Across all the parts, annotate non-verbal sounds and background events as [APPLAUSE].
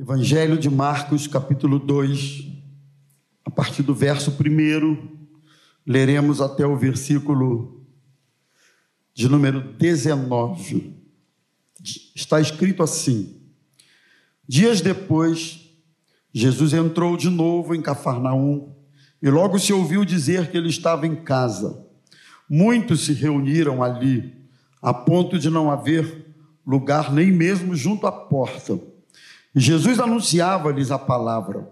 Evangelho de Marcos, capítulo 2, a partir do verso 1, leremos até o versículo de número 19. Está escrito assim: Dias depois, Jesus entrou de novo em Cafarnaum e logo se ouviu dizer que ele estava em casa. Muitos se reuniram ali, a ponto de não haver lugar nem mesmo junto à porta. Jesus anunciava-lhes a palavra.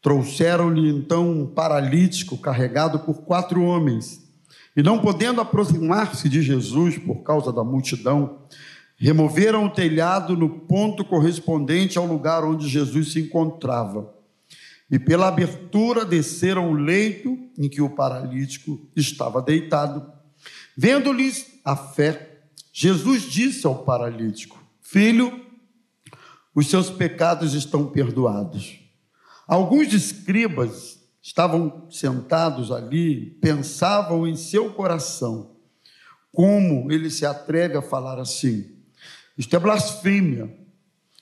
Trouxeram-lhe então um paralítico carregado por quatro homens. E não podendo aproximar-se de Jesus por causa da multidão, removeram o telhado no ponto correspondente ao lugar onde Jesus se encontrava. E pela abertura desceram o leito em que o paralítico estava deitado. Vendo-lhes a fé, Jesus disse ao paralítico: Filho, os seus pecados estão perdoados. Alguns escribas estavam sentados ali, pensavam em seu coração, como ele se atreve a falar assim? Isto é blasfêmia.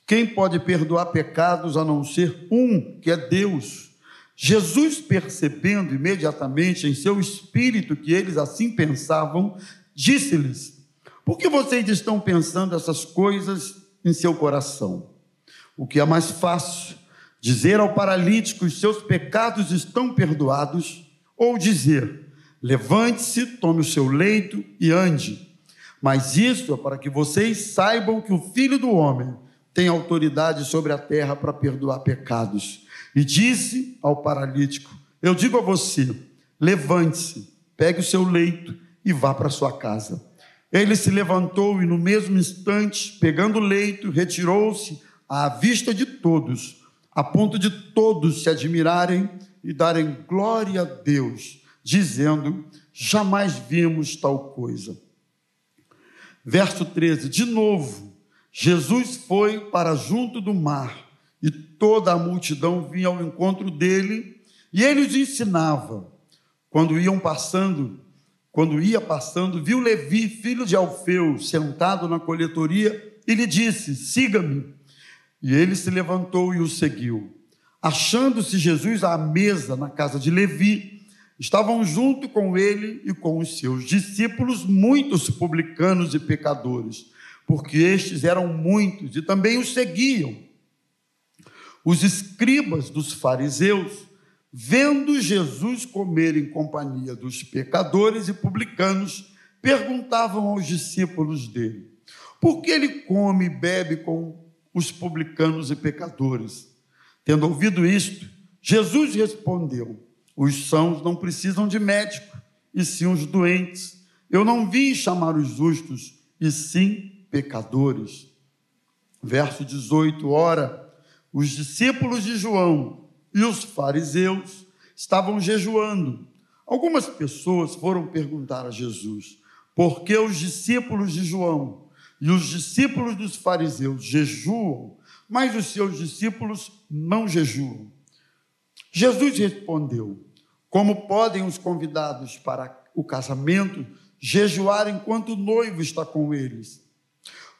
Quem pode perdoar pecados a não ser um, que é Deus? Jesus, percebendo imediatamente em seu espírito que eles assim pensavam, disse-lhes: Por que vocês estão pensando essas coisas em seu coração? O que é mais fácil, dizer ao paralítico: os seus pecados estão perdoados, ou dizer: levante-se, tome o seu leito e ande. Mas isso é para que vocês saibam que o Filho do Homem tem autoridade sobre a terra para perdoar pecados. E disse ao paralítico: Eu digo a você, levante-se, pegue o seu leito e vá para sua casa. Ele se levantou e, no mesmo instante, pegando o leito, retirou-se à vista de todos, a ponto de todos se admirarem e darem glória a Deus, dizendo: jamais vimos tal coisa. Verso 13: De novo, Jesus foi para junto do mar e toda a multidão vinha ao encontro dele e ele os ensinava. Quando iam passando, quando ia passando, viu Levi, filho de Alfeu, sentado na coletoria e lhe disse: Siga-me. E ele se levantou e o seguiu. Achando-se Jesus à mesa na casa de Levi, estavam junto com ele e com os seus discípulos muitos publicanos e pecadores, porque estes eram muitos e também os seguiam. Os escribas dos fariseus, vendo Jesus comer em companhia dos pecadores e publicanos, perguntavam aos discípulos dele: por que ele come e bebe com os publicanos e pecadores. Tendo ouvido isto, Jesus respondeu: Os sãos não precisam de médico, e sim os doentes. Eu não vim chamar os justos, e sim pecadores. Verso 18: Ora, os discípulos de João e os fariseus estavam jejuando. Algumas pessoas foram perguntar a Jesus: por que os discípulos de João e os discípulos dos fariseus jejuam, mas os seus discípulos não jejuam. Jesus respondeu: Como podem os convidados para o casamento jejuar enquanto o noivo está com eles?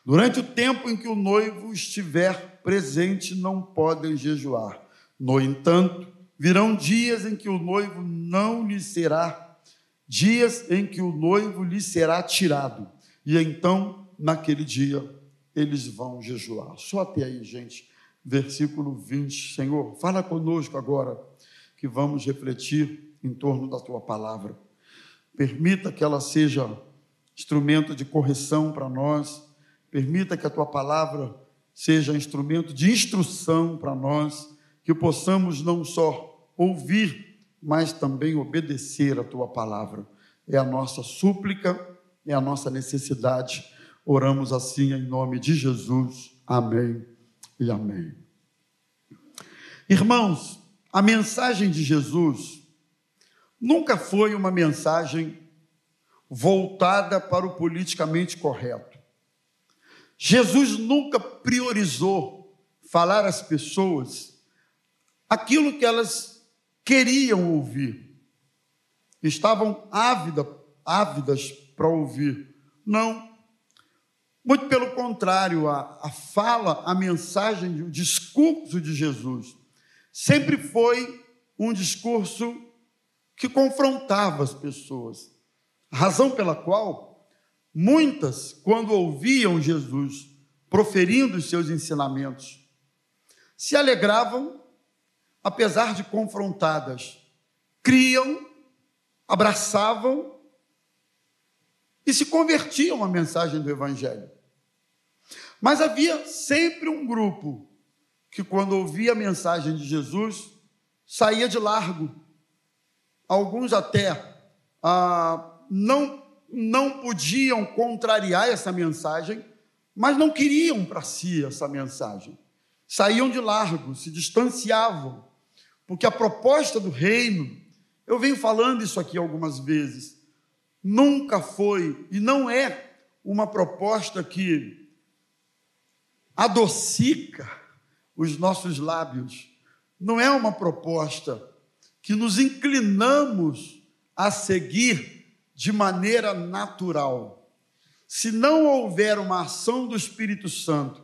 Durante o tempo em que o noivo estiver presente, não podem jejuar. No entanto, virão dias em que o noivo não lhe será, dias em que o noivo lhe será tirado, e então naquele dia eles vão jejuar. Só até aí, gente. Versículo 20. Senhor, fala conosco agora que vamos refletir em torno da tua palavra. Permita que ela seja instrumento de correção para nós. Permita que a tua palavra seja instrumento de instrução para nós, que possamos não só ouvir, mas também obedecer a tua palavra. É a nossa súplica, é a nossa necessidade Oramos assim em nome de Jesus. Amém e amém. Irmãos, a mensagem de Jesus nunca foi uma mensagem voltada para o politicamente correto. Jesus nunca priorizou falar às pessoas aquilo que elas queriam ouvir. Estavam ávida, ávidas para ouvir. Não. Muito pelo contrário, a, a fala, a mensagem, o discurso de Jesus sempre foi um discurso que confrontava as pessoas. Razão pela qual muitas, quando ouviam Jesus proferindo os seus ensinamentos, se alegravam, apesar de confrontadas, criam, abraçavam e se convertiam à mensagem do Evangelho. Mas havia sempre um grupo que, quando ouvia a mensagem de Jesus, saía de largo. Alguns até ah, não, não podiam contrariar essa mensagem, mas não queriam para si essa mensagem. Saíam de largo, se distanciavam, porque a proposta do reino, eu venho falando isso aqui algumas vezes, nunca foi e não é uma proposta que adocica os nossos lábios, não é uma proposta que nos inclinamos a seguir de maneira natural. Se não houver uma ação do Espírito Santo,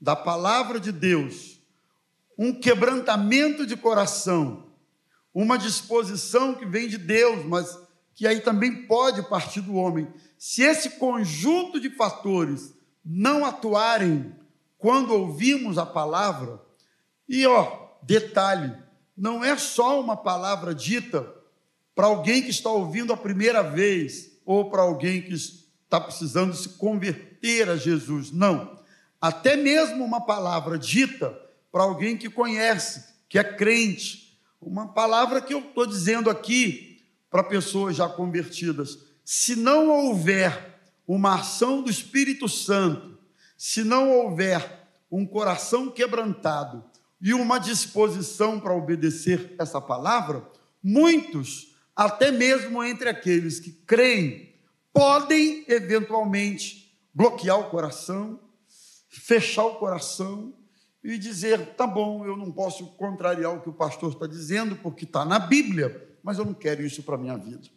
da palavra de Deus, um quebrantamento de coração, uma disposição que vem de Deus, mas que aí também pode partir do homem. Se esse conjunto de fatores não atuarem quando ouvimos a palavra, e ó, detalhe, não é só uma palavra dita para alguém que está ouvindo a primeira vez ou para alguém que está precisando se converter a Jesus. Não. Até mesmo uma palavra dita para alguém que conhece, que é crente. Uma palavra que eu estou dizendo aqui para pessoas já convertidas. Se não houver uma ação do Espírito Santo, se não houver um coração quebrantado e uma disposição para obedecer essa palavra, muitos, até mesmo entre aqueles que creem, podem eventualmente bloquear o coração, fechar o coração e dizer: tá bom, eu não posso contrariar o que o pastor está dizendo, porque está na Bíblia mas eu não quero isso para a minha vida.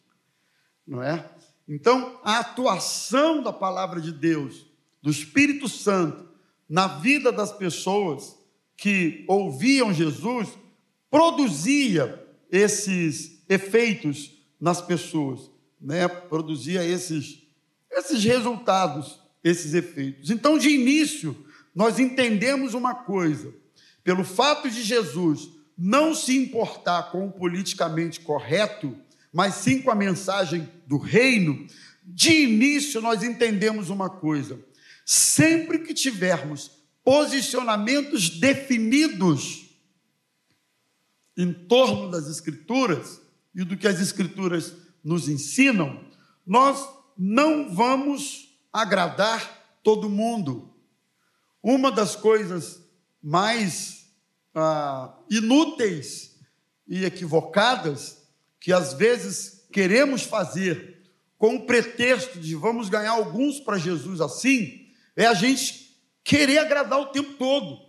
Não é? Então, a atuação da palavra de Deus, do Espírito Santo, na vida das pessoas que ouviam Jesus, produzia esses efeitos nas pessoas, né? Produzia esses esses resultados, esses efeitos. Então, de início, nós entendemos uma coisa: pelo fato de Jesus não se importar com o politicamente correto, mas sim com a mensagem do reino, de início nós entendemos uma coisa: sempre que tivermos posicionamentos definidos em torno das Escrituras e do que as Escrituras nos ensinam, nós não vamos agradar todo mundo. Uma das coisas mais ah, inúteis e equivocadas que às vezes queremos fazer com o pretexto de vamos ganhar alguns para Jesus assim, é a gente querer agradar o tempo todo.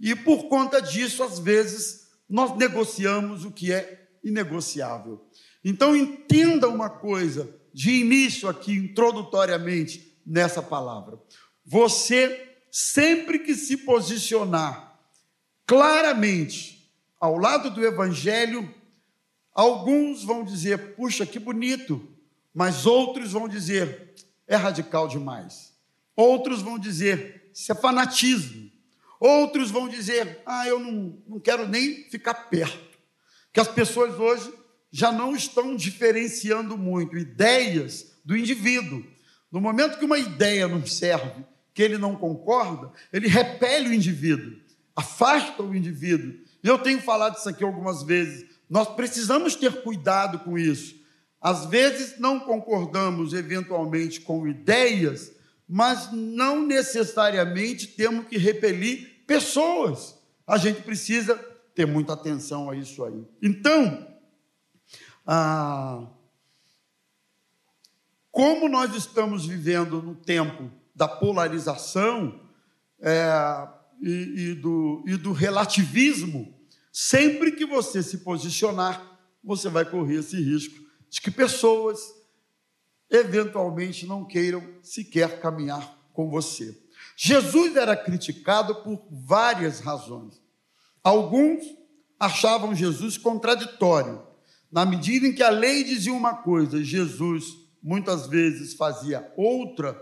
E por conta disso, às vezes, nós negociamos o que é inegociável. Então, entenda uma coisa de início aqui, introdutoriamente, nessa palavra. Você, sempre que se posicionar claramente ao lado do Evangelho, alguns vão dizer, puxa, que bonito, mas outros vão dizer, é radical demais. Outros vão dizer, isso é fanatismo. Outros vão dizer, ah, eu não, não quero nem ficar perto. Que as pessoas hoje já não estão diferenciando muito ideias do indivíduo. No momento que uma ideia não serve, que ele não concorda, ele repele o indivíduo afasta o indivíduo. E eu tenho falado isso aqui algumas vezes. Nós precisamos ter cuidado com isso. Às vezes não concordamos eventualmente com ideias, mas não necessariamente temos que repelir pessoas. A gente precisa ter muita atenção a isso aí. Então, ah, como nós estamos vivendo no tempo da polarização, é, e, e, do, e do relativismo, sempre que você se posicionar, você vai correr esse risco de que pessoas eventualmente não queiram sequer caminhar com você. Jesus era criticado por várias razões. Alguns achavam Jesus contraditório, na medida em que a lei dizia uma coisa, Jesus muitas vezes fazia outra,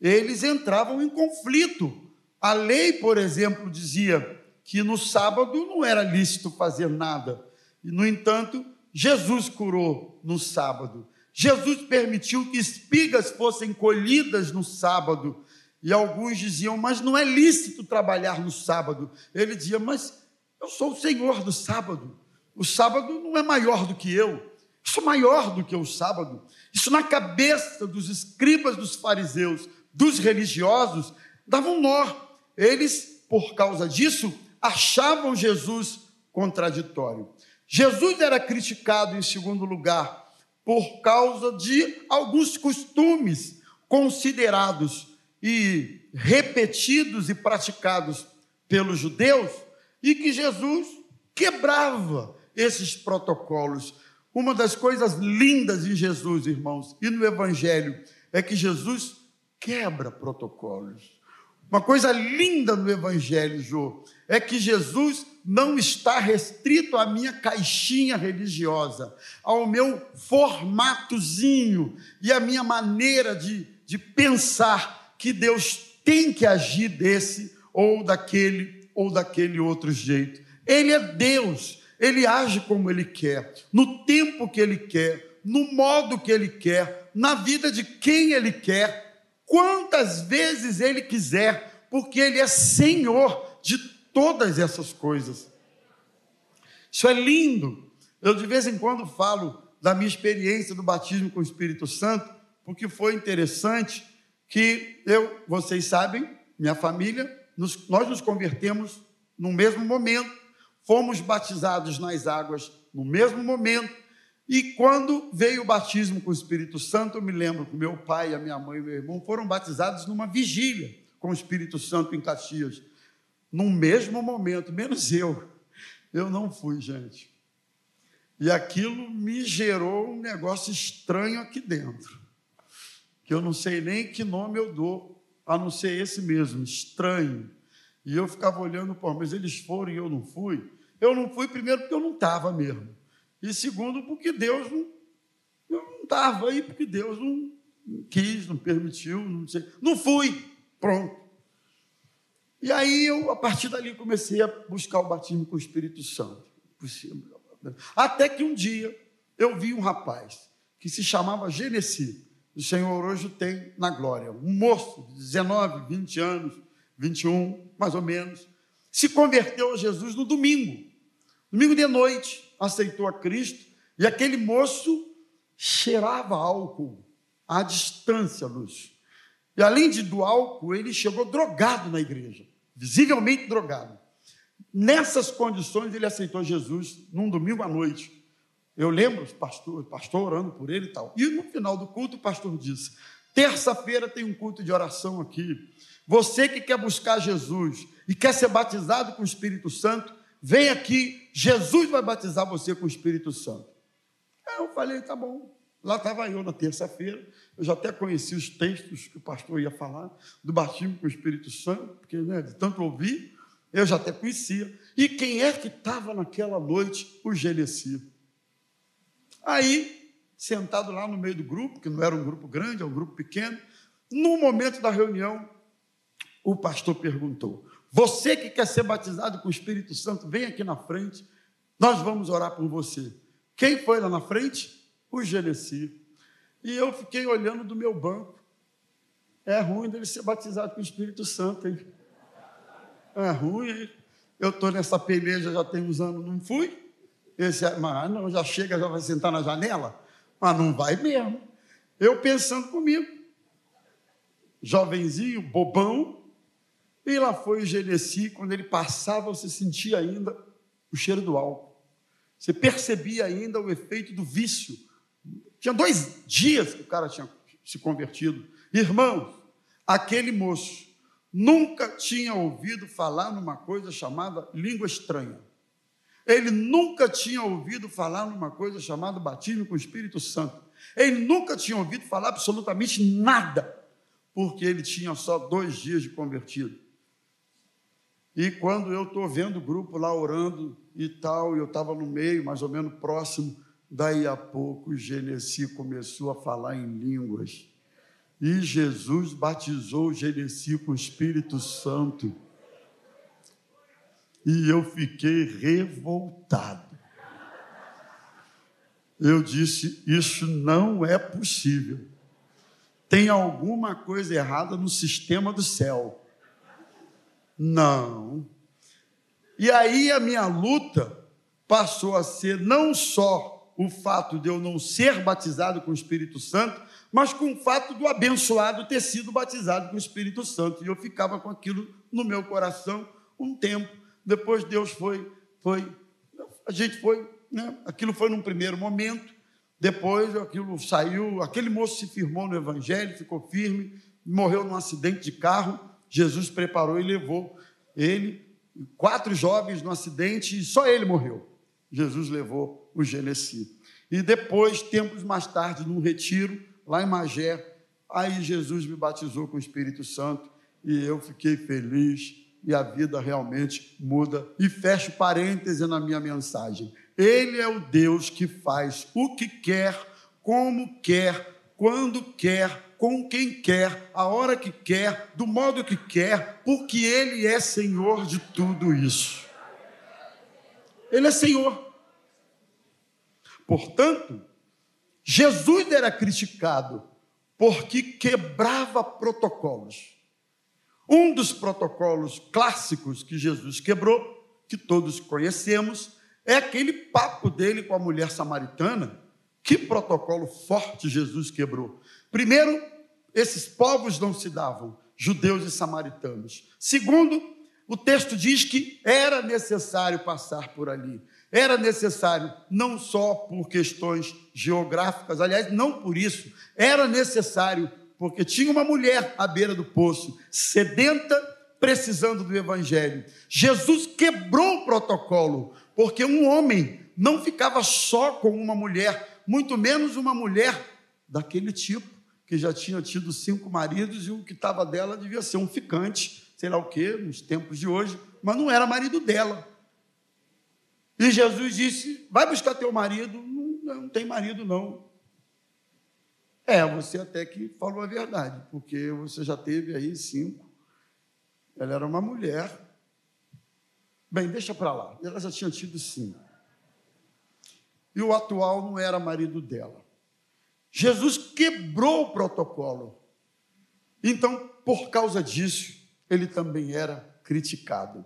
eles entravam em conflito. A lei, por exemplo, dizia que no sábado não era lícito fazer nada. E, no entanto, Jesus curou no sábado. Jesus permitiu que espigas fossem colhidas no sábado. E alguns diziam, mas não é lícito trabalhar no sábado. Ele dizia, mas eu sou o Senhor do sábado. O sábado não é maior do que eu. Eu sou maior do que o sábado. Isso na cabeça dos escribas dos fariseus, dos religiosos, dava um nó. Eles, por causa disso, achavam Jesus contraditório. Jesus era criticado, em segundo lugar, por causa de alguns costumes considerados e repetidos e praticados pelos judeus, e que Jesus quebrava esses protocolos. Uma das coisas lindas em Jesus, irmãos, e no Evangelho, é que Jesus quebra protocolos. Uma coisa linda no Evangelho, Jô, é que Jesus não está restrito à minha caixinha religiosa, ao meu formatozinho e à minha maneira de, de pensar que Deus tem que agir desse ou daquele ou daquele outro jeito. Ele é Deus, ele age como ele quer, no tempo que ele quer, no modo que ele quer, na vida de quem ele quer, quantas vezes ele quiser, porque ele é Senhor de todas essas coisas. Isso é lindo. Eu de vez em quando falo da minha experiência do batismo com o Espírito Santo, porque foi interessante que eu, vocês sabem, minha família, nos, nós nos convertemos no mesmo momento, fomos batizados nas águas no mesmo momento, e quando veio o batismo com o Espírito Santo, eu me lembro que meu pai, a minha mãe e meu irmão foram batizados numa vigília com o Espírito Santo em Caxias no mesmo momento, menos eu. Eu não fui, gente. E aquilo me gerou um negócio estranho aqui dentro, que eu não sei nem que nome eu dou, a não ser esse mesmo, estranho. E eu ficava olhando, pô, mas eles foram e eu não fui. Eu não fui, primeiro, porque eu não estava mesmo. E segundo, porque Deus não. Eu não estava aí, porque Deus não quis, não permitiu, não sei. Não fui. Pronto. E aí eu, a partir dali, comecei a buscar o batismo com o Espírito Santo. Até que um dia eu vi um rapaz que se chamava Genesi. O Senhor hoje tem na glória. Um moço de 19, 20 anos, 21, mais ou menos, se converteu a Jesus no domingo. Domingo de noite, aceitou a Cristo, e aquele moço cheirava álcool à distância, luz. E além de do álcool, ele chegou drogado na igreja visivelmente drogado. Nessas condições, ele aceitou Jesus num domingo à noite. Eu lembro, pastor, pastor orando por ele e tal. E no final do culto, o pastor disse: terça-feira tem um culto de oração aqui. Você que quer buscar Jesus e quer ser batizado com o Espírito Santo, vem aqui, Jesus vai batizar você com o Espírito Santo. Aí eu falei, tá bom. Lá estava eu na terça-feira, eu já até conheci os textos que o pastor ia falar, do batismo com o Espírito Santo, porque né, de tanto ouvir, eu já até conhecia. E quem é que estava naquela noite? O Genesi. Aí, sentado lá no meio do grupo, que não era um grupo grande, é um grupo pequeno, no momento da reunião, o pastor perguntou: Você que quer ser batizado com o Espírito Santo, vem aqui na frente, nós vamos orar por você. Quem foi lá na frente? o Genesi. E eu fiquei olhando do meu banco. É ruim dele ser batizado com o Espírito Santo, hein? É ruim, hein? Eu estou nessa peleja já tem uns anos, não fui. Esse, mas não, já chega, já vai sentar na janela. Mas não vai mesmo. Eu pensando comigo. Jovenzinho, bobão. E lá foi o Genesi, quando ele passava, você sentia ainda o cheiro do álcool. Você percebia ainda o efeito do vício tinha dois dias que o cara tinha se convertido. Irmãos, aquele moço nunca tinha ouvido falar numa coisa chamada língua estranha. Ele nunca tinha ouvido falar numa coisa chamada batismo com o Espírito Santo. Ele nunca tinha ouvido falar absolutamente nada. porque ele tinha só dois dias de convertido. E quando eu estou vendo o grupo lá orando e tal, eu estava no meio, mais ou menos próximo, daí a pouco o Genesi começou a falar em línguas. E Jesus batizou o Genesi com o Espírito Santo. E eu fiquei revoltado. Eu disse: Isso não é possível. Tem alguma coisa errada no sistema do céu. Não. E aí a minha luta passou a ser não só o fato de eu não ser batizado com o Espírito Santo, mas com o fato do abençoado ter sido batizado com o Espírito Santo. E eu ficava com aquilo no meu coração um tempo. Depois Deus foi, foi, a gente foi, né? aquilo foi num primeiro momento. Depois aquilo saiu, aquele moço se firmou no Evangelho, ficou firme, morreu num acidente de carro. Jesus preparou e levou ele, quatro jovens no acidente, e só ele morreu. Jesus levou o Genesi. E depois, tempos mais tarde, num retiro, lá em Magé, aí Jesus me batizou com o Espírito Santo e eu fiquei feliz e a vida realmente muda. E fecho parêntese na minha mensagem. Ele é o Deus que faz o que quer, como quer, quando quer, com quem quer, a hora que quer, do modo que quer, porque Ele é Senhor de tudo isso. Ele é Senhor. Portanto, Jesus era criticado porque quebrava protocolos. Um dos protocolos clássicos que Jesus quebrou, que todos conhecemos, é aquele papo dele com a mulher samaritana. Que protocolo forte Jesus quebrou. Primeiro, esses povos não se davam, judeus e samaritanos. Segundo, o texto diz que era necessário passar por ali. Era necessário, não só por questões geográficas, aliás, não por isso, era necessário porque tinha uma mulher à beira do poço, sedenta, precisando do evangelho. Jesus quebrou o protocolo, porque um homem não ficava só com uma mulher, muito menos uma mulher daquele tipo que já tinha tido cinco maridos e o que estava dela devia ser um ficante, sei lá o quê, nos tempos de hoje, mas não era marido dela. E Jesus disse: Vai buscar teu marido. Não, não tem marido, não. É, você até que falou a verdade, porque você já teve aí cinco. Ela era uma mulher. Bem, deixa para lá. Ela já tinha tido cinco. E o atual não era marido dela. Jesus quebrou o protocolo. Então, por causa disso, ele também era criticado.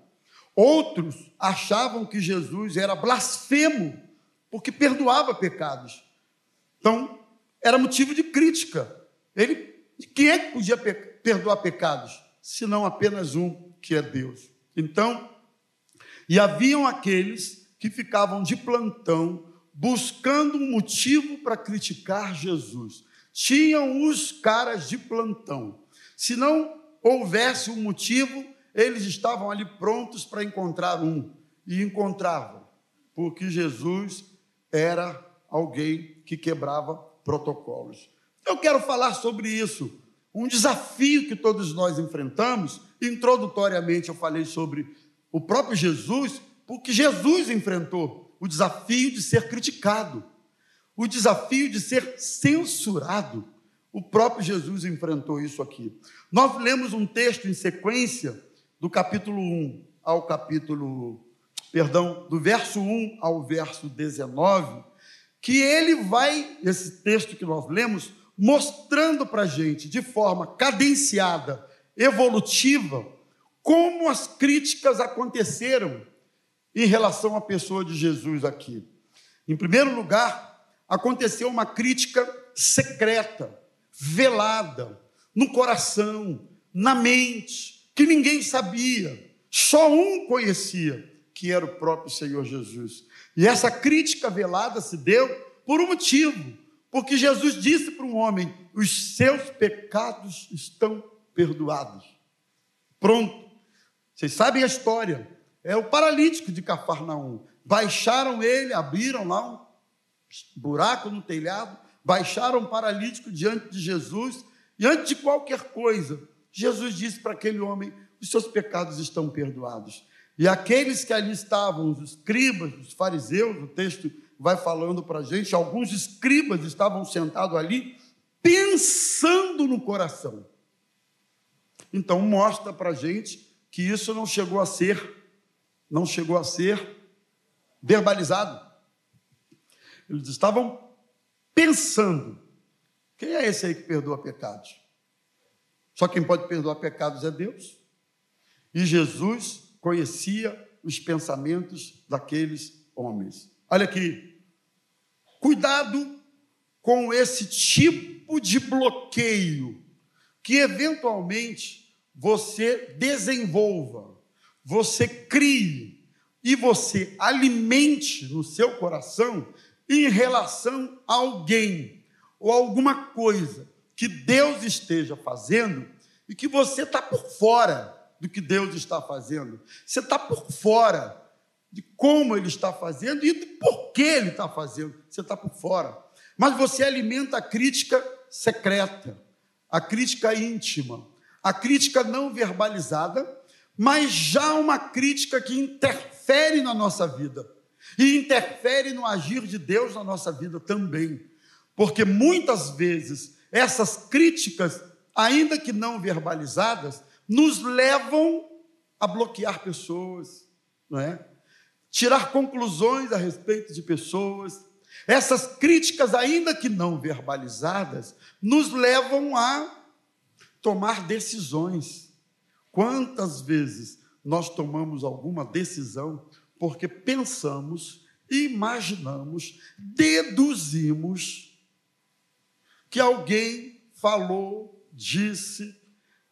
Outros achavam que Jesus era blasfemo, porque perdoava pecados. Então, era motivo de crítica. Ele, quem é que podia perdoar pecados? Senão apenas um, que é Deus. Então, e haviam aqueles que ficavam de plantão buscando um motivo para criticar Jesus. Tinham os caras de plantão. Se não houvesse um motivo, eles estavam ali prontos para encontrar um. E encontravam, porque Jesus era alguém que quebrava protocolos. Eu quero falar sobre isso. Um desafio que todos nós enfrentamos. Introdutoriamente, eu falei sobre o próprio Jesus, porque Jesus enfrentou o desafio de ser criticado, o desafio de ser censurado. O próprio Jesus enfrentou isso aqui. Nós lemos um texto em sequência do capítulo 1 ao capítulo, perdão, do verso 1 ao verso 19, que ele vai, esse texto que nós lemos, mostrando para a gente de forma cadenciada, evolutiva, como as críticas aconteceram em relação à pessoa de Jesus aqui. Em primeiro lugar, aconteceu uma crítica secreta, velada, no coração, na mente, que ninguém sabia, só um conhecia, que era o próprio Senhor Jesus. E essa crítica velada se deu por um motivo, porque Jesus disse para um homem: os seus pecados estão perdoados. Pronto. Vocês sabem a história é o paralítico de Cafarnaum. Baixaram ele, abriram lá um buraco no telhado, baixaram o paralítico diante de Jesus E antes de qualquer coisa, Jesus disse para aquele homem: os seus pecados estão perdoados. E aqueles que ali estavam, os escribas, os fariseus, o texto vai falando para a gente, alguns escribas estavam sentados ali, pensando no coração. Então mostra para a gente que isso não chegou a ser, não chegou a ser verbalizado. Eles estavam pensando. Quem é esse aí que perdoa pecados? Só quem pode perdoar pecados é Deus. E Jesus conhecia os pensamentos daqueles homens. Olha aqui, cuidado com esse tipo de bloqueio que eventualmente você desenvolva, você crie e você alimente no seu coração em relação a alguém ou alguma coisa que Deus esteja fazendo e que você está por fora do que Deus está fazendo. Você está por fora de como Ele está fazendo e de por que Ele está fazendo. Você está por fora. Mas você alimenta a crítica secreta, a crítica íntima, a crítica não verbalizada, mas já uma crítica que interfere na nossa vida e interfere no agir de Deus na nossa vida também. Porque muitas vezes essas críticas, ainda que não verbalizadas, nos levam a bloquear pessoas, não é? Tirar conclusões a respeito de pessoas. Essas críticas, ainda que não verbalizadas, nos levam a tomar decisões. Quantas vezes nós tomamos alguma decisão porque pensamos, imaginamos, deduzimos que alguém falou, disse,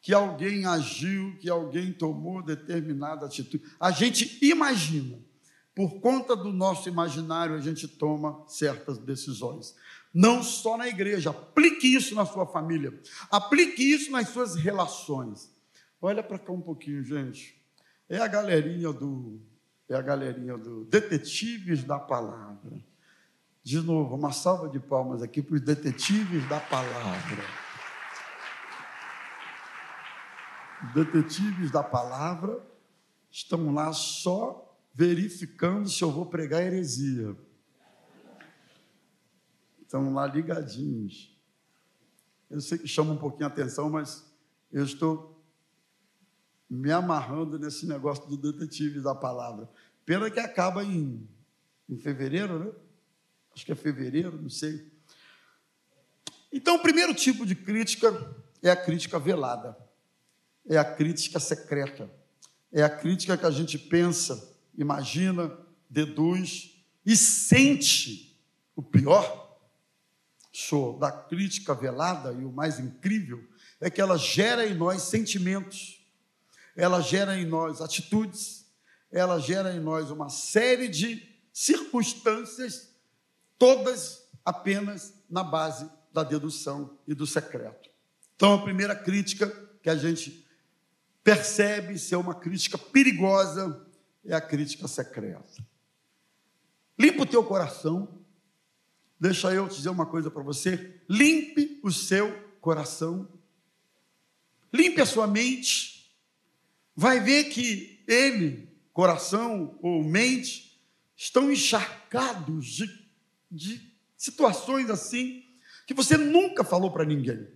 que alguém agiu, que alguém tomou determinada atitude. A gente imagina. Por conta do nosso imaginário, a gente toma certas decisões. Não só na igreja, aplique isso na sua família, aplique isso nas suas relações. Olha para cá um pouquinho, gente. É a galerinha do é a galerinha do Detetives da Palavra. De novo, uma salva de palmas aqui para os detetives da palavra. detetives da palavra estão lá só verificando se eu vou pregar heresia. Estão lá ligadinhos. Eu sei que chama um pouquinho a atenção, mas eu estou me amarrando nesse negócio do detetive da palavra. Pena que acaba em, em fevereiro, né? Acho que é fevereiro, não sei. Então, o primeiro tipo de crítica é a crítica velada é a crítica secreta. É a crítica que a gente pensa, imagina, deduz e sente. O pior show da crítica velada e o mais incrível é que ela gera em nós sentimentos, ela gera em nós atitudes, ela gera em nós uma série de circunstâncias, todas apenas na base da dedução e do secreto. Então, a primeira crítica que a gente percebe ser uma crítica perigosa é a crítica secreta. Limpa o teu coração. Deixa eu te dizer uma coisa para você. Limpe o seu coração. Limpe a sua mente. Vai ver que ele, coração ou mente, estão encharcados de, de situações assim que você nunca falou para ninguém.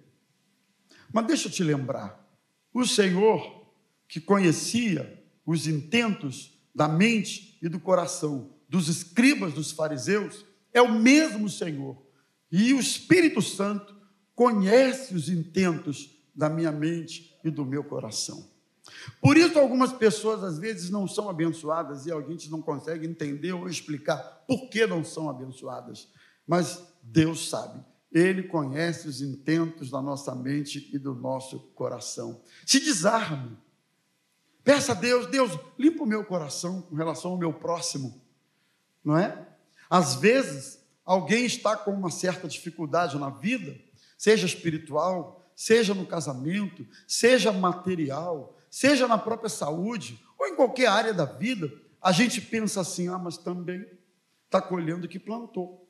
Mas deixa eu te lembrar. O Senhor que conhecia os intentos da mente e do coração dos escribas, dos fariseus, é o mesmo Senhor. E o Espírito Santo conhece os intentos da minha mente e do meu coração. Por isso, algumas pessoas às vezes não são abençoadas e alguém não consegue entender ou explicar por que não são abençoadas. Mas Deus sabe, Ele conhece os intentos da nossa mente e do nosso coração. Se desarme Peça a Deus, Deus, limpa o meu coração com relação ao meu próximo, não é? Às vezes, alguém está com uma certa dificuldade na vida, seja espiritual, seja no casamento, seja material, seja na própria saúde, ou em qualquer área da vida, a gente pensa assim: ah, mas também está colhendo o que plantou.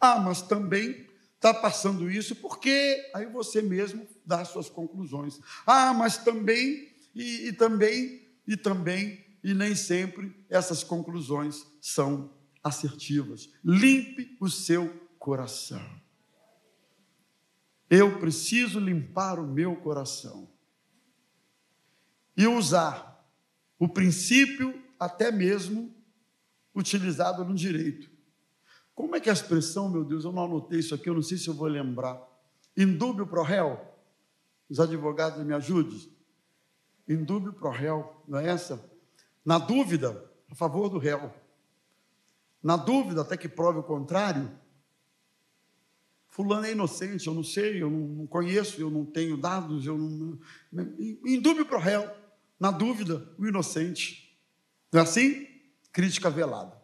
Ah, mas também está passando isso, porque aí você mesmo dá suas conclusões. Ah, mas também, e, e também, e também, e nem sempre essas conclusões são assertivas. Limpe o seu coração. Eu preciso limpar o meu coração e usar o princípio até mesmo utilizado no direito. Como é que é a expressão, meu Deus, eu não anotei isso aqui, eu não sei se eu vou lembrar. Indúbio pro réu. Os advogados me ajudem. Indúbio pro réu, não é essa? Na dúvida, a favor do réu. Na dúvida, até que prove o contrário, fulano é inocente, eu não sei, eu não conheço, eu não tenho dados, eu não. Indúbio pro réu. Na dúvida, o inocente. Não é assim? Crítica velada.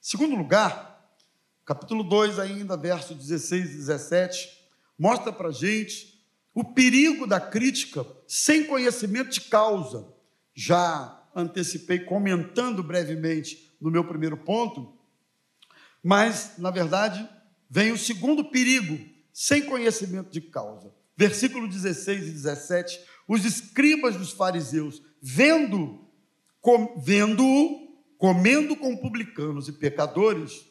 Segundo lugar, capítulo 2, ainda, verso 16 e 17, mostra para gente o perigo da crítica sem conhecimento de causa. Já antecipei comentando brevemente no meu primeiro ponto, mas, na verdade, vem o segundo perigo, sem conhecimento de causa. Versículo 16 e 17: os escribas dos fariseus vendo, com, vendo-o comendo com publicanos e pecadores,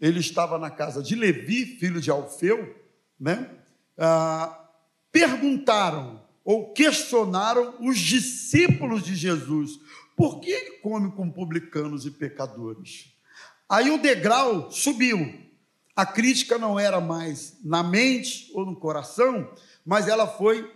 ele estava na casa de Levi, filho de Alfeu, né? Ah, perguntaram ou questionaram os discípulos de Jesus: por que ele come com publicanos e pecadores? Aí o degrau subiu. A crítica não era mais na mente ou no coração, mas ela foi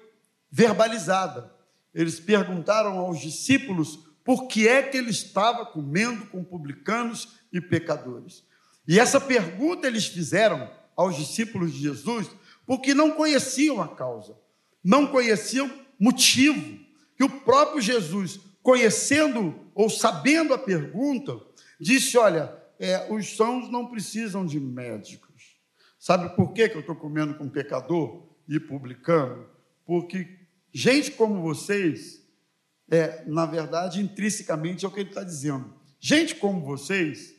verbalizada. Eles perguntaram aos discípulos por que é que ele estava comendo com publicanos e pecadores. E essa pergunta eles fizeram aos discípulos de Jesus porque não conheciam a causa, não conheciam motivo. E o próprio Jesus, conhecendo ou sabendo a pergunta, disse: Olha, é, os sãos não precisam de médicos. Sabe por que, que eu estou comendo com pecador e publicano? Porque Gente como vocês, é, na verdade, intrinsecamente é o que ele está dizendo. Gente como vocês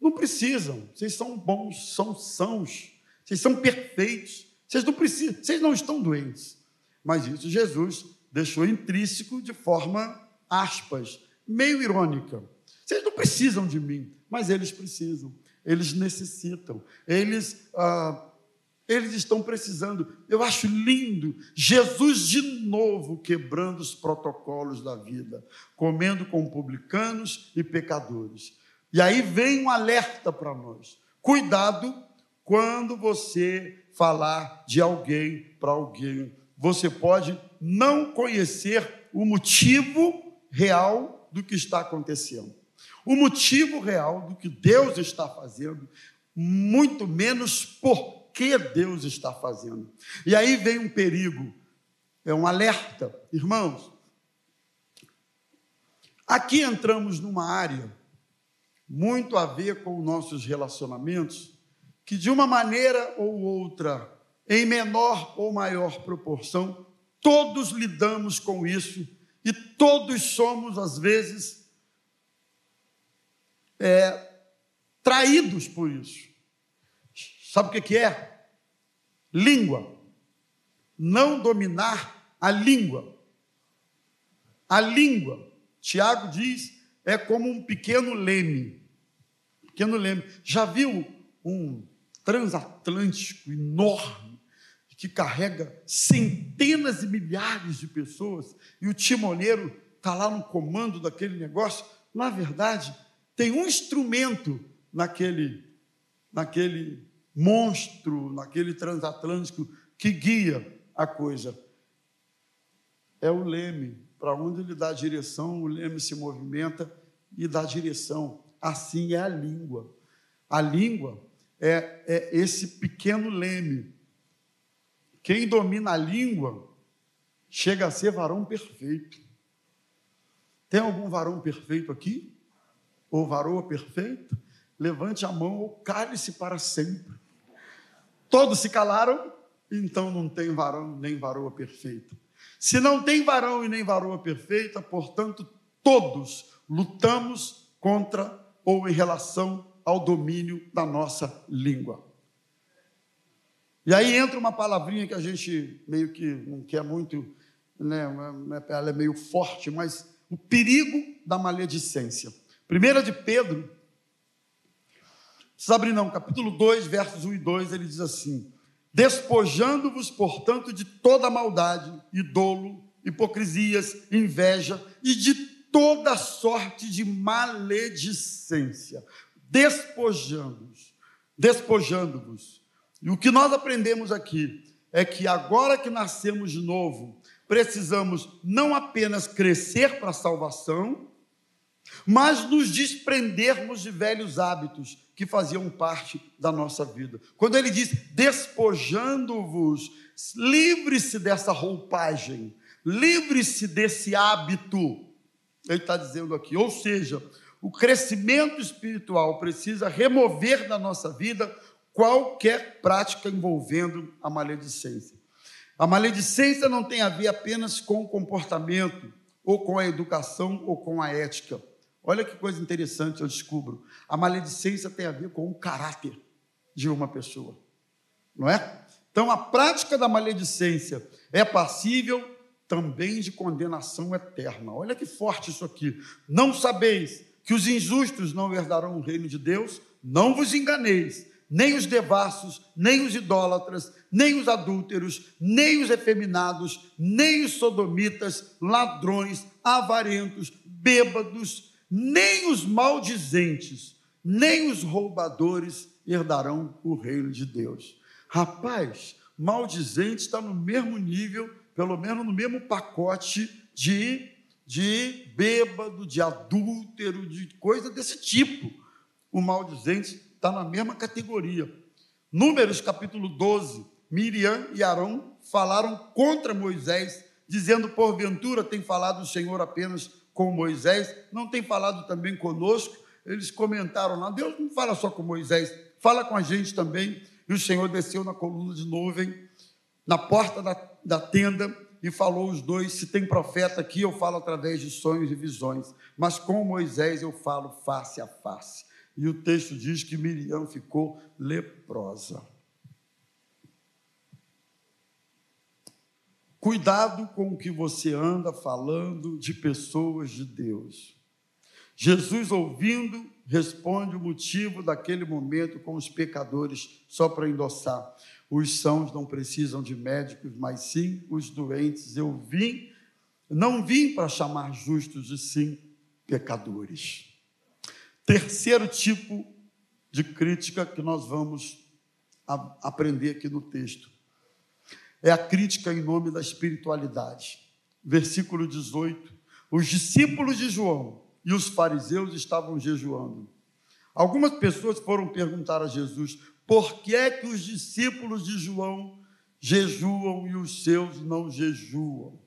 não precisam, vocês são bons, são sãos, vocês são perfeitos, vocês não precisam, vocês não estão doentes. Mas isso Jesus deixou intrínseco de forma aspas, meio irônica. Vocês não precisam de mim, mas eles precisam, eles necessitam, eles ah, eles estão precisando. Eu acho lindo Jesus de novo quebrando os protocolos da vida, comendo com publicanos e pecadores. E aí vem um alerta para nós: cuidado quando você falar de alguém para alguém. Você pode não conhecer o motivo real do que está acontecendo. O motivo real do que Deus está fazendo, muito menos por que Deus está fazendo. E aí vem um perigo, é um alerta, irmãos. Aqui entramos numa área muito a ver com nossos relacionamentos, que de uma maneira ou outra, em menor ou maior proporção, todos lidamos com isso e todos somos, às vezes, é, traídos por isso. Sabe o que é? Língua. Não dominar a língua. A língua, Tiago diz, é como um pequeno leme. Pequeno leme. Já viu um transatlântico enorme que carrega centenas e milhares de pessoas e o timoneiro está lá no comando daquele negócio? Na verdade, tem um instrumento naquele, naquele monstro naquele transatlântico que guia a coisa. É o leme, para onde ele dá direção, o leme se movimenta e dá direção. Assim é a língua. A língua é, é esse pequeno leme. Quem domina a língua chega a ser varão perfeito. Tem algum varão perfeito aqui? Ou varoa perfeita? Levante a mão ou cale-se para sempre. Todos se calaram, então não tem varão nem varoa perfeita. Se não tem varão e nem varoa perfeita, portanto, todos lutamos contra ou em relação ao domínio da nossa língua. E aí entra uma palavrinha que a gente meio que não quer muito, né? ela é meio forte, mas o perigo da maledicência. Primeira de Pedro, abrir não, capítulo 2, versos 1 e 2, ele diz assim: Despojando-vos, portanto, de toda maldade e dolo, hipocrisias, inveja e de toda sorte de maledicência. Despojando-vos, despojando-vos. E o que nós aprendemos aqui é que agora que nascemos de novo, precisamos não apenas crescer para a salvação, mas nos desprendermos de velhos hábitos que faziam parte da nossa vida. Quando ele diz despojando-vos, livre-se dessa roupagem, livre-se desse hábito. Ele está dizendo aqui, ou seja, o crescimento espiritual precisa remover da nossa vida qualquer prática envolvendo a maledicência. A maledicência não tem a ver apenas com o comportamento, ou com a educação, ou com a ética. Olha que coisa interessante eu descubro. A maledicência tem a ver com o caráter de uma pessoa, não é? Então, a prática da maledicência é passível também de condenação eterna. Olha que forte isso aqui. Não sabeis que os injustos não herdarão o reino de Deus? Não vos enganeis nem os devassos, nem os idólatras, nem os adúlteros, nem os efeminados, nem os sodomitas, ladrões, avarentos, bêbados, nem os maldizentes, nem os roubadores herdarão o reino de Deus. Rapaz, maldizente está no mesmo nível, pelo menos no mesmo pacote de, de bêbado, de adúltero, de coisa desse tipo. O maldizente está na mesma categoria. Números capítulo 12, Miriam e Arão falaram contra Moisés, dizendo: Porventura tem falado o Senhor apenas com Moisés, não tem falado também conosco. Eles comentaram lá: Deus não fala só com Moisés, fala com a gente também. E o Senhor desceu na coluna de nuvem, na porta da, da tenda, e falou os dois: Se tem profeta aqui, eu falo através de sonhos e visões, mas com Moisés eu falo face a face. E o texto diz que Miriam ficou leprosa. Cuidado com o que você anda falando de pessoas de Deus. Jesus, ouvindo, responde o motivo daquele momento com os pecadores, só para endossar. Os sãos não precisam de médicos, mas sim os doentes. Eu vim, não vim para chamar justos, e sim pecadores. Terceiro tipo de crítica que nós vamos aprender aqui no texto é a crítica em nome da espiritualidade. Versículo 18: Os discípulos de João e os fariseus estavam jejuando. Algumas pessoas foram perguntar a Jesus por que é que os discípulos de João jejuam e os seus não jejuam.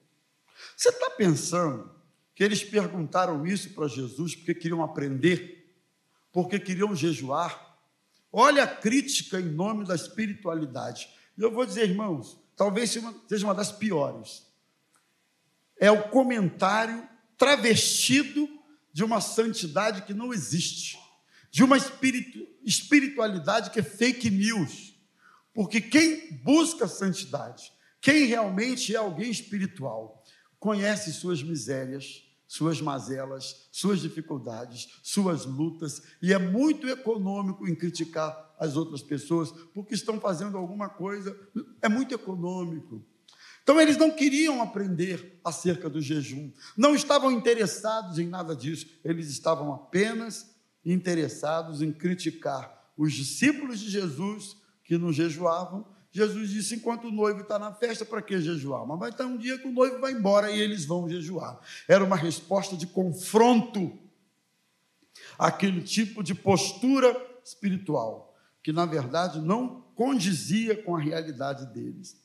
Você está pensando que eles perguntaram isso para Jesus porque queriam aprender? porque queriam jejuar. Olha a crítica em nome da espiritualidade. E eu vou dizer, irmãos, talvez seja uma das piores. É o comentário travestido de uma santidade que não existe, de uma espiritu espiritualidade que é fake news. Porque quem busca santidade, quem realmente é alguém espiritual, conhece suas misérias, suas mazelas, suas dificuldades, suas lutas, e é muito econômico em criticar as outras pessoas porque estão fazendo alguma coisa, é muito econômico. Então eles não queriam aprender acerca do jejum, não estavam interessados em nada disso, eles estavam apenas interessados em criticar os discípulos de Jesus que não jejuavam Jesus disse: enquanto o noivo está na festa, para que jejuar? Mas vai estar um dia que o noivo vai embora e eles vão jejuar. Era uma resposta de confronto aquele tipo de postura espiritual, que na verdade não condizia com a realidade deles.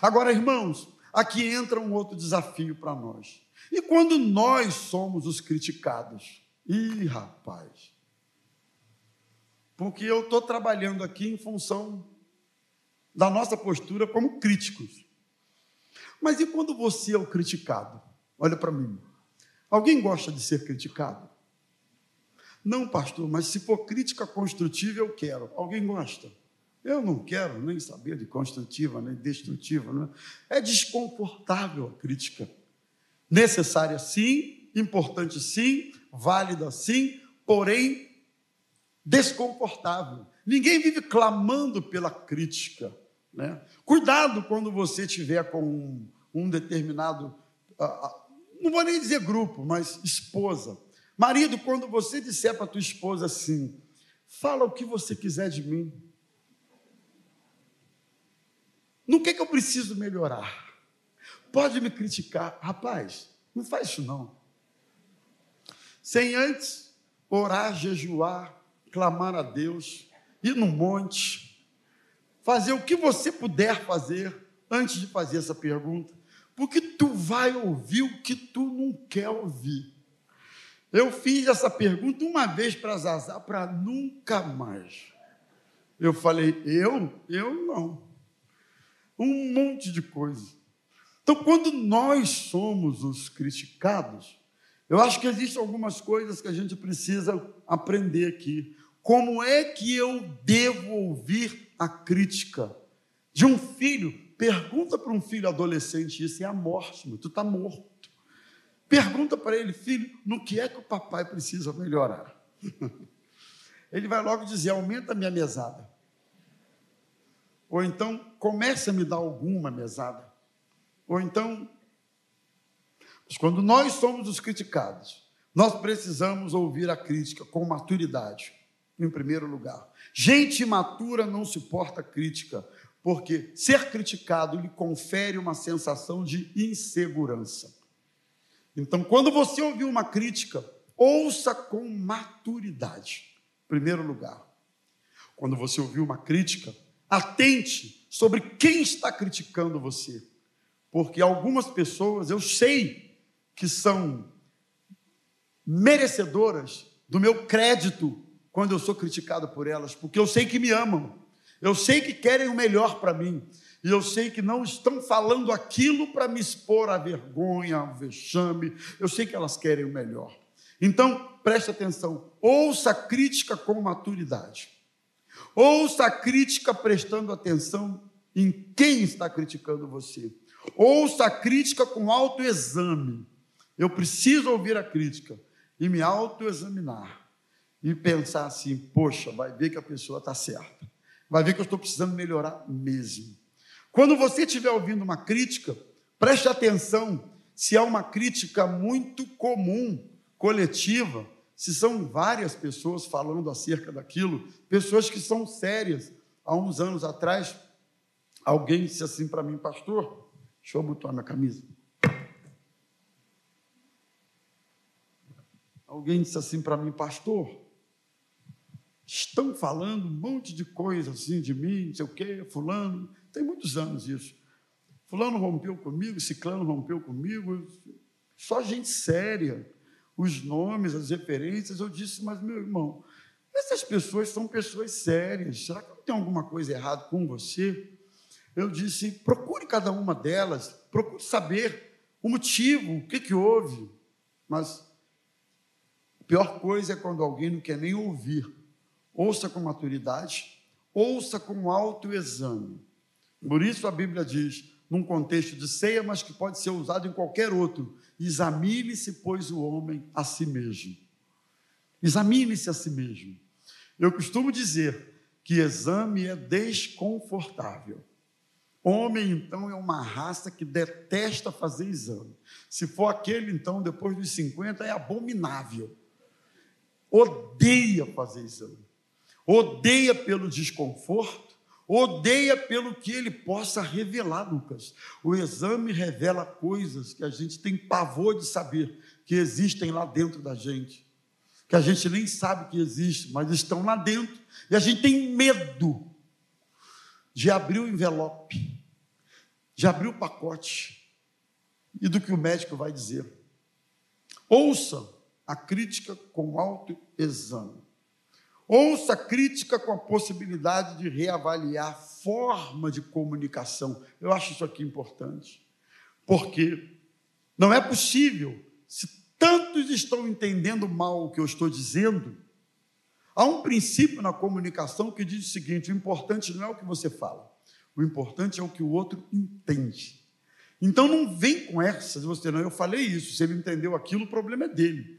Agora, irmãos, aqui entra um outro desafio para nós. E quando nós somos os criticados? Ih, rapaz. Porque eu estou trabalhando aqui em função da nossa postura como críticos. Mas e quando você é o criticado? Olha para mim. Alguém gosta de ser criticado? Não, pastor, mas se for crítica construtiva, eu quero. Alguém gosta? Eu não quero nem saber de construtiva, nem destrutiva. Não é? é desconfortável a crítica. Necessária sim, importante sim, válida sim, porém desconfortável. Ninguém vive clamando pela crítica. Né? Cuidado quando você tiver com um, um determinado, uh, não vou nem dizer grupo, mas esposa. Marido, quando você disser para tua esposa assim, fala o que você quiser de mim. No que, que eu preciso melhorar? Pode me criticar. Rapaz, não faz isso não. Sem antes orar, jejuar, clamar a Deus, ir no monte, fazer o que você puder fazer antes de fazer essa pergunta, porque tu vai ouvir o que tu não quer ouvir. Eu fiz essa pergunta uma vez para Zazá, para nunca mais. Eu falei, eu? Eu não. Um monte de coisa. Então, quando nós somos os criticados, eu acho que existem algumas coisas que a gente precisa aprender aqui. Como é que eu devo ouvir a crítica de um filho? Pergunta para um filho adolescente isso é a morte, meu, tu está morto. Pergunta para ele, filho, no que é que o papai precisa melhorar? [LAUGHS] Ele vai logo dizer: aumenta a minha mesada. Ou então, comece a me dar alguma mesada. Ou então, mas quando nós somos os criticados, nós precisamos ouvir a crítica com maturidade em primeiro lugar. Gente imatura não suporta crítica, porque ser criticado lhe confere uma sensação de insegurança. Então, quando você ouvir uma crítica, ouça com maturidade, em primeiro lugar. Quando você ouvir uma crítica, atente sobre quem está criticando você. Porque algumas pessoas, eu sei que são merecedoras do meu crédito quando eu sou criticado por elas, porque eu sei que me amam, eu sei que querem o melhor para mim, e eu sei que não estão falando aquilo para me expor à vergonha, ao vexame, eu sei que elas querem o melhor. Então, preste atenção, ouça a crítica com maturidade, ouça a crítica prestando atenção em quem está criticando você, ouça a crítica com autoexame. Eu preciso ouvir a crítica e me autoexaminar e pensar assim: poxa, vai ver que a pessoa está certa, vai ver que eu estou precisando melhorar mesmo. Quando você estiver ouvindo uma crítica, preste atenção se é uma crítica muito comum, coletiva, se são várias pessoas falando acerca daquilo, pessoas que são sérias. Há uns anos atrás, alguém disse assim para mim, pastor, deixa eu botar minha camisa. Alguém disse assim para mim, pastor, estão falando um monte de coisa assim de mim, não sei o quê, fulano, tem muitos anos isso. Fulano rompeu comigo, Ciclano rompeu comigo, só gente séria. Os nomes, as referências, eu disse, mas meu irmão, essas pessoas são pessoas sérias, será que não tem alguma coisa errada com você? Eu disse, procure cada uma delas, procure saber o motivo, o que, que houve. Mas a pior coisa é quando alguém não quer nem ouvir ouça com maturidade, ouça com autoexame. Por isso a Bíblia diz, num contexto de ceia, mas que pode ser usado em qualquer outro: examine-se, pois, o homem a si mesmo. Examine-se a si mesmo. Eu costumo dizer que exame é desconfortável. Homem, então, é uma raça que detesta fazer exame. Se for aquele, então, depois dos 50, é abominável. Odeia fazer exame odeia pelo desconforto, odeia pelo que ele possa revelar, Lucas. O exame revela coisas que a gente tem pavor de saber que existem lá dentro da gente, que a gente nem sabe que existem, mas estão lá dentro, e a gente tem medo de abrir o envelope, de abrir o pacote e do que o médico vai dizer. Ouça a crítica com autoexame. Ouça crítica com a possibilidade de reavaliar a forma de comunicação. Eu acho isso aqui importante. Porque não é possível, se tantos estão entendendo mal o que eu estou dizendo, Há um princípio na comunicação que diz o seguinte: o importante não é o que você fala, o importante é o que o outro entende. Então não vem com essa você, não, eu falei isso, se ele entendeu aquilo, o problema é dele.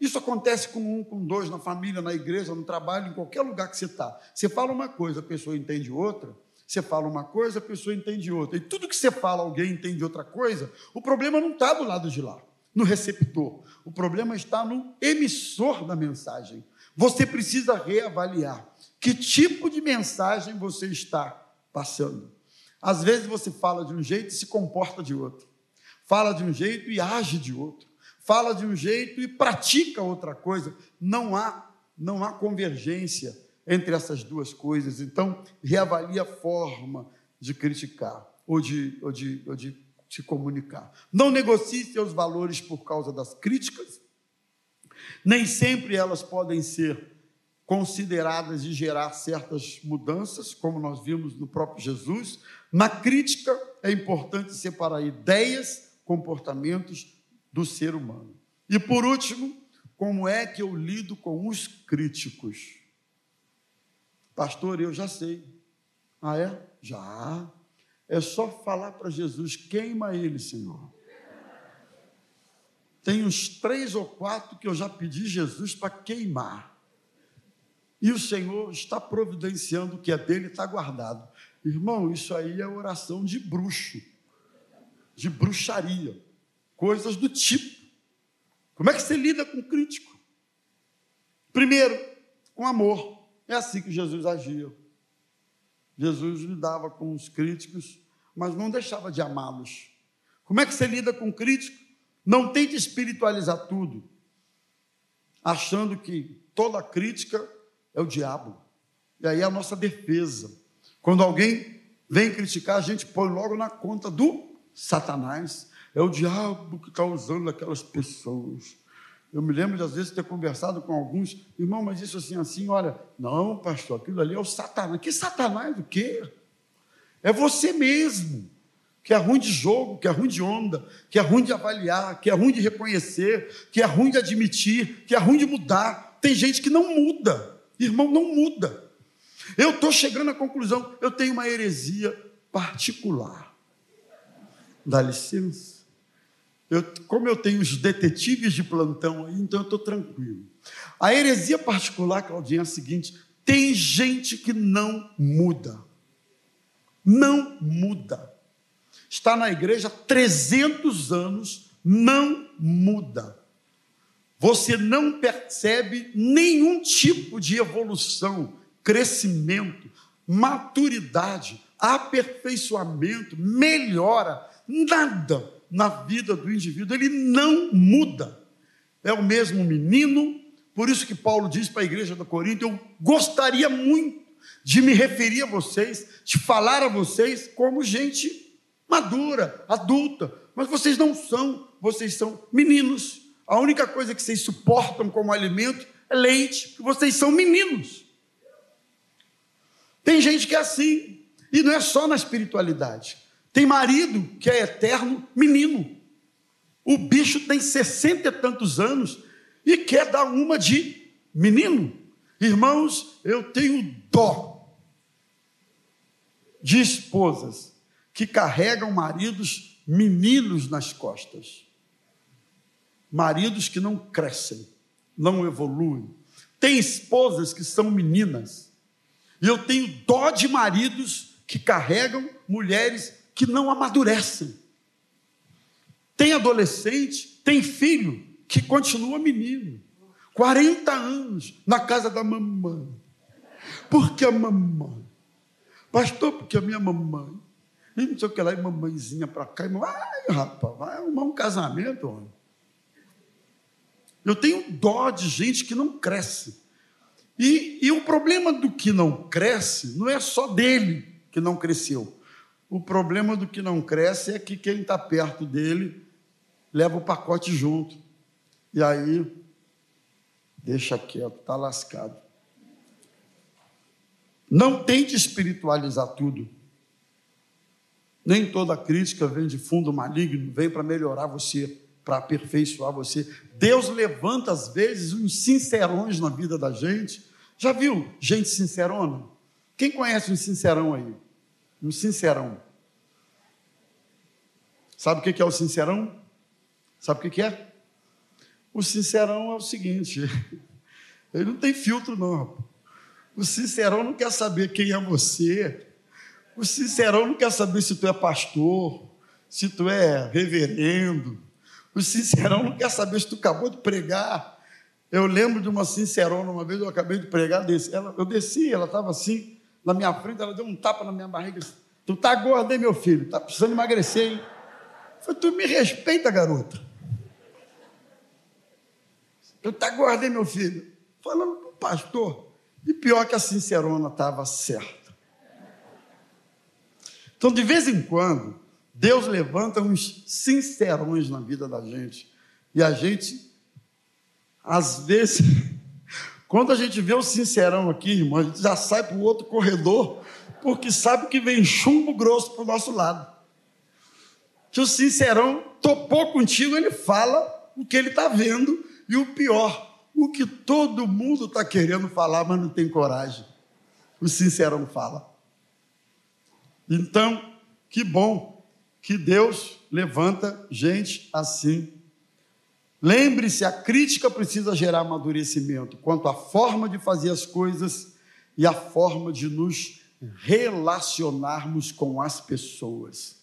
Isso acontece com um, com dois, na família, na igreja, no trabalho, em qualquer lugar que você está. Você fala uma coisa, a pessoa entende outra, você fala uma coisa, a pessoa entende outra. E tudo que você fala, alguém entende outra coisa, o problema não está do lado de lá, no receptor. O problema está no emissor da mensagem. Você precisa reavaliar que tipo de mensagem você está passando. Às vezes você fala de um jeito e se comporta de outro. Fala de um jeito e age de outro. Fala de um jeito e pratica outra coisa. Não há não há convergência entre essas duas coisas. Então, reavalie a forma de criticar ou de, ou de, ou de se comunicar. Não negocie seus valores por causa das críticas. Nem sempre elas podem ser consideradas e gerar certas mudanças, como nós vimos no próprio Jesus. Na crítica, é importante separar ideias, comportamentos do ser humano. E por último, como é que eu lido com os críticos? Pastor, eu já sei. Ah, é? Já. É só falar para Jesus: queima ele, Senhor. Tem uns três ou quatro que eu já pedi Jesus para queimar. E o Senhor está providenciando o que é dele, está guardado. Irmão, isso aí é oração de bruxo, de bruxaria, coisas do tipo. Como é que você lida com o crítico? Primeiro, com amor. É assim que Jesus agia. Jesus lidava com os críticos, mas não deixava de amá-los. Como é que você lida com o crítico? Não tente espiritualizar tudo, achando que toda crítica é o diabo. E aí é a nossa defesa. Quando alguém vem criticar, a gente põe logo na conta do Satanás. É o diabo que está usando aquelas pessoas. Eu me lembro de às vezes ter conversado com alguns, irmão, mas isso assim, assim, olha, não, pastor, aquilo ali é o Satanás. Que Satanás o quê? É você mesmo, que é ruim de jogo, que é ruim de onda, que é ruim de avaliar, que é ruim de reconhecer, que é ruim de admitir, que é ruim de mudar. Tem gente que não muda, irmão, não muda. Eu estou chegando à conclusão, eu tenho uma heresia particular. Dá licença. Eu, como eu tenho os detetives de plantão aí, então eu estou tranquilo. A heresia particular, Claudinha, é a seguinte: tem gente que não muda. Não muda. Está na igreja há 300 anos, não muda. Você não percebe nenhum tipo de evolução, crescimento, maturidade, aperfeiçoamento, melhora, nada na vida do indivíduo, ele não muda. É o mesmo menino, por isso que Paulo diz para a igreja da Corinto: eu gostaria muito de me referir a vocês, de falar a vocês como gente madura, adulta, mas vocês não são, vocês são meninos. A única coisa que vocês suportam como alimento é leite, porque vocês são meninos. Tem gente que é assim, e não é só na espiritualidade. Tem marido que é eterno menino. O bicho tem sessenta e tantos anos e quer dar uma de menino. Irmãos, eu tenho dó de esposas que carregam maridos meninos nas costas. Maridos que não crescem, não evoluem. Tem esposas que são meninas. E eu tenho dó de maridos que carregam mulheres que não amadurecem. Tem adolescente, tem filho que continua menino. 40 anos na casa da mamãe. Porque a mamãe. Pastor, porque a minha mamãe. E não sei o que lá, e mamãezinha para cá. E mamãe, rapaz, vai arrumar um casamento, homem. Eu tenho dó de gente que não cresce. E, e o problema do que não cresce não é só dele que não cresceu. O problema do que não cresce é que quem está perto dele leva o pacote junto. E aí, deixa quieto, está lascado. Não tente espiritualizar tudo. Nem toda crítica vem de fundo maligno, vem para melhorar você, para aperfeiçoar você. Deus levanta, às vezes, uns sincerões na vida da gente. Já viu gente sincerona? Quem conhece um sincerão aí? Um sincerão. Sabe o que é o sincerão? Sabe o que é? O sincerão é o seguinte: [LAUGHS] ele não tem filtro, não. O sincerão não quer saber quem é você. O sincerão não quer saber se tu é pastor, se tu é reverendo. O sincerão não quer saber se tu acabou de pregar. Eu lembro de uma sincerona, uma vez eu acabei de pregar, eu desci, ela estava assim, na minha frente, ela deu um tapa na minha barriga tu tá gordo, hein, meu filho? Tá precisando emagrecer, hein? Eu falei, tu me respeita, garota. Tu tá gordo, hein, meu filho? Falando para o pastor. E pior que a sincerona estava certa. Então, de vez em quando, Deus levanta uns sincerões na vida da gente. E a gente, às vezes, [LAUGHS] quando a gente vê o sincerão aqui, irmão, a gente já sai para o outro corredor, porque sabe que vem chumbo grosso para o nosso lado. Que o sincerão topou contigo, ele fala o que ele está vendo, e o pior, o que todo mundo está querendo falar, mas não tem coragem. O sincerão fala. Então, que bom que Deus levanta gente assim. Lembre-se, a crítica precisa gerar amadurecimento quanto à forma de fazer as coisas e a forma de nos relacionarmos com as pessoas.